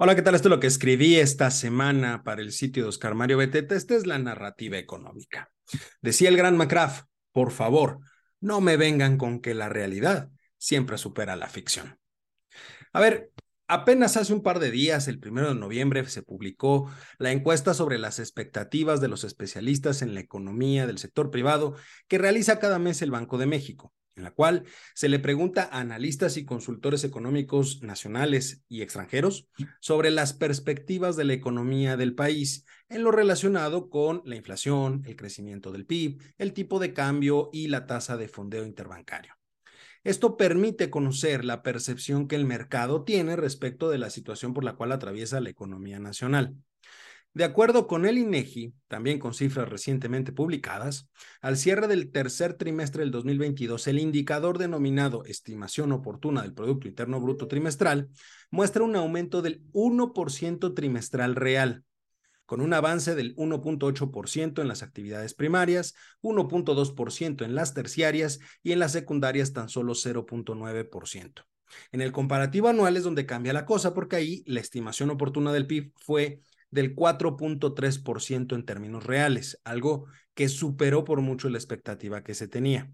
Hola, ¿qué tal? Esto es lo que escribí esta semana para el sitio de Oscar Mario Beteta. Esta es la narrativa económica. Decía el gran McCraft, por favor, no me vengan con que la realidad siempre supera la ficción. A ver, apenas hace un par de días, el primero de noviembre, se publicó la encuesta sobre las expectativas de los especialistas en la economía del sector privado que realiza cada mes el Banco de México en la cual se le pregunta a analistas y consultores económicos nacionales y extranjeros sobre las perspectivas de la economía del país en lo relacionado con la inflación, el crecimiento del PIB, el tipo de cambio y la tasa de fondeo interbancario. Esto permite conocer la percepción que el mercado tiene respecto de la situación por la cual atraviesa la economía nacional. De acuerdo con el INEGI, también con cifras recientemente publicadas, al cierre del tercer trimestre del 2022, el indicador denominado estimación oportuna del Producto Interno Bruto trimestral muestra un aumento del 1% trimestral real, con un avance del 1.8% en las actividades primarias, 1.2% en las terciarias y en las secundarias tan solo 0.9%. En el comparativo anual es donde cambia la cosa porque ahí la estimación oportuna del PIB fue del 4.3% en términos reales, algo que superó por mucho la expectativa que se tenía.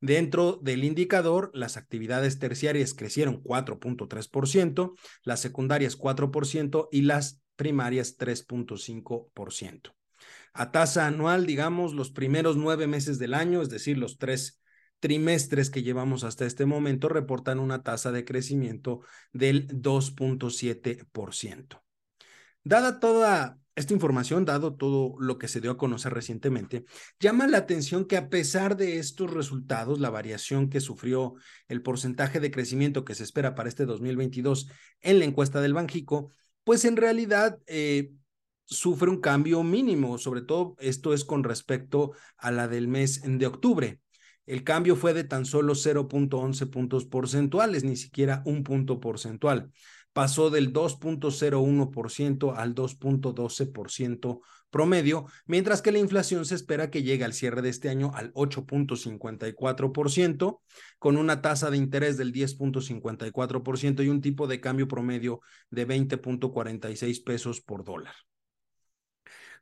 Dentro del indicador, las actividades terciarias crecieron 4.3%, las secundarias 4% y las primarias 3.5%. A tasa anual, digamos, los primeros nueve meses del año, es decir, los tres trimestres que llevamos hasta este momento, reportan una tasa de crecimiento del 2.7%. Dada toda esta información, dado todo lo que se dio a conocer recientemente, llama la atención que a pesar de estos resultados, la variación que sufrió el porcentaje de crecimiento que se espera para este 2022 en la encuesta del Banjico, pues en realidad eh, sufre un cambio mínimo, sobre todo esto es con respecto a la del mes de octubre. El cambio fue de tan solo 0.11 puntos porcentuales, ni siquiera un punto porcentual pasó del 2.01% al 2.12% promedio, mientras que la inflación se espera que llegue al cierre de este año al 8.54%, con una tasa de interés del 10.54% y un tipo de cambio promedio de 20.46 pesos por dólar.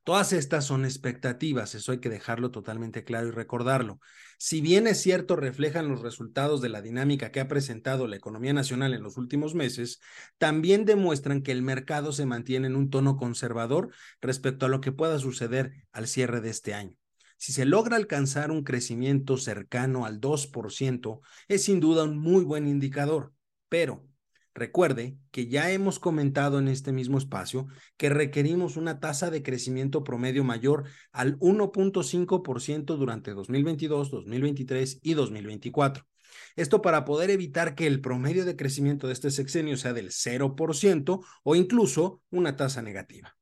Todas estas son expectativas, eso hay que dejarlo totalmente claro y recordarlo. Si bien es cierto, reflejan los resultados de la dinámica que ha presentado la economía nacional en los últimos meses, también demuestran que el mercado se mantiene en un tono conservador respecto a lo que pueda suceder al cierre de este año. Si se logra alcanzar un crecimiento cercano al 2%, es sin duda un muy buen indicador, pero Recuerde que ya hemos comentado en este mismo espacio que requerimos una tasa de crecimiento promedio mayor al 1.5% durante 2022, 2023 y 2024. Esto para poder evitar que el promedio de crecimiento de este sexenio sea del 0% o incluso una tasa negativa.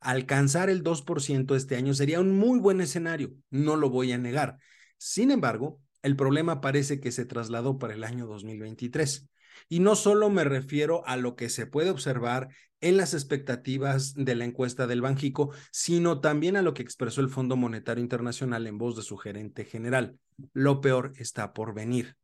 Alcanzar el 2% este año sería un muy buen escenario, no lo voy a negar. Sin embargo, el problema parece que se trasladó para el año 2023. Y no solo me refiero a lo que se puede observar en las expectativas de la encuesta del Banjico, sino también a lo que expresó el Fondo Monetario Internacional en voz de su gerente general. Lo peor está por venir,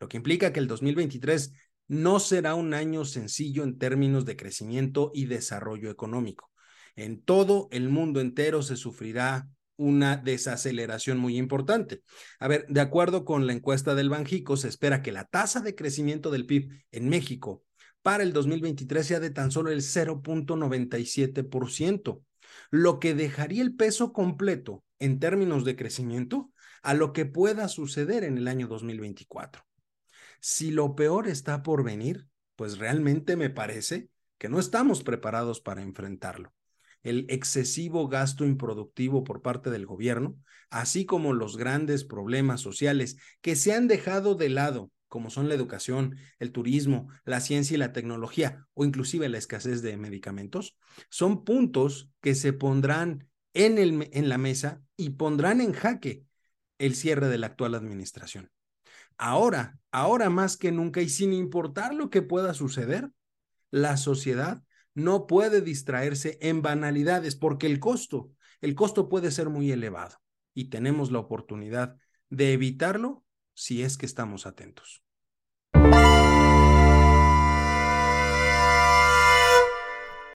lo que implica que el 2023 no será un año sencillo en términos de crecimiento y desarrollo económico. En todo el mundo entero se sufrirá una desaceleración muy importante. A ver, de acuerdo con la encuesta del Banjico, se espera que la tasa de crecimiento del PIB en México para el 2023 sea de tan solo el 0.97%, lo que dejaría el peso completo en términos de crecimiento a lo que pueda suceder en el año 2024. Si lo peor está por venir, pues realmente me parece que no estamos preparados para enfrentarlo el excesivo gasto improductivo por parte del gobierno, así como los grandes problemas sociales que se han dejado de lado, como son la educación, el turismo, la ciencia y la tecnología, o inclusive la escasez de medicamentos, son puntos que se pondrán en, el, en la mesa y pondrán en jaque el cierre de la actual administración. Ahora, ahora más que nunca y sin importar lo que pueda suceder, la sociedad no puede distraerse en banalidades porque el costo, el costo puede ser muy elevado y tenemos la oportunidad de evitarlo si es que estamos atentos.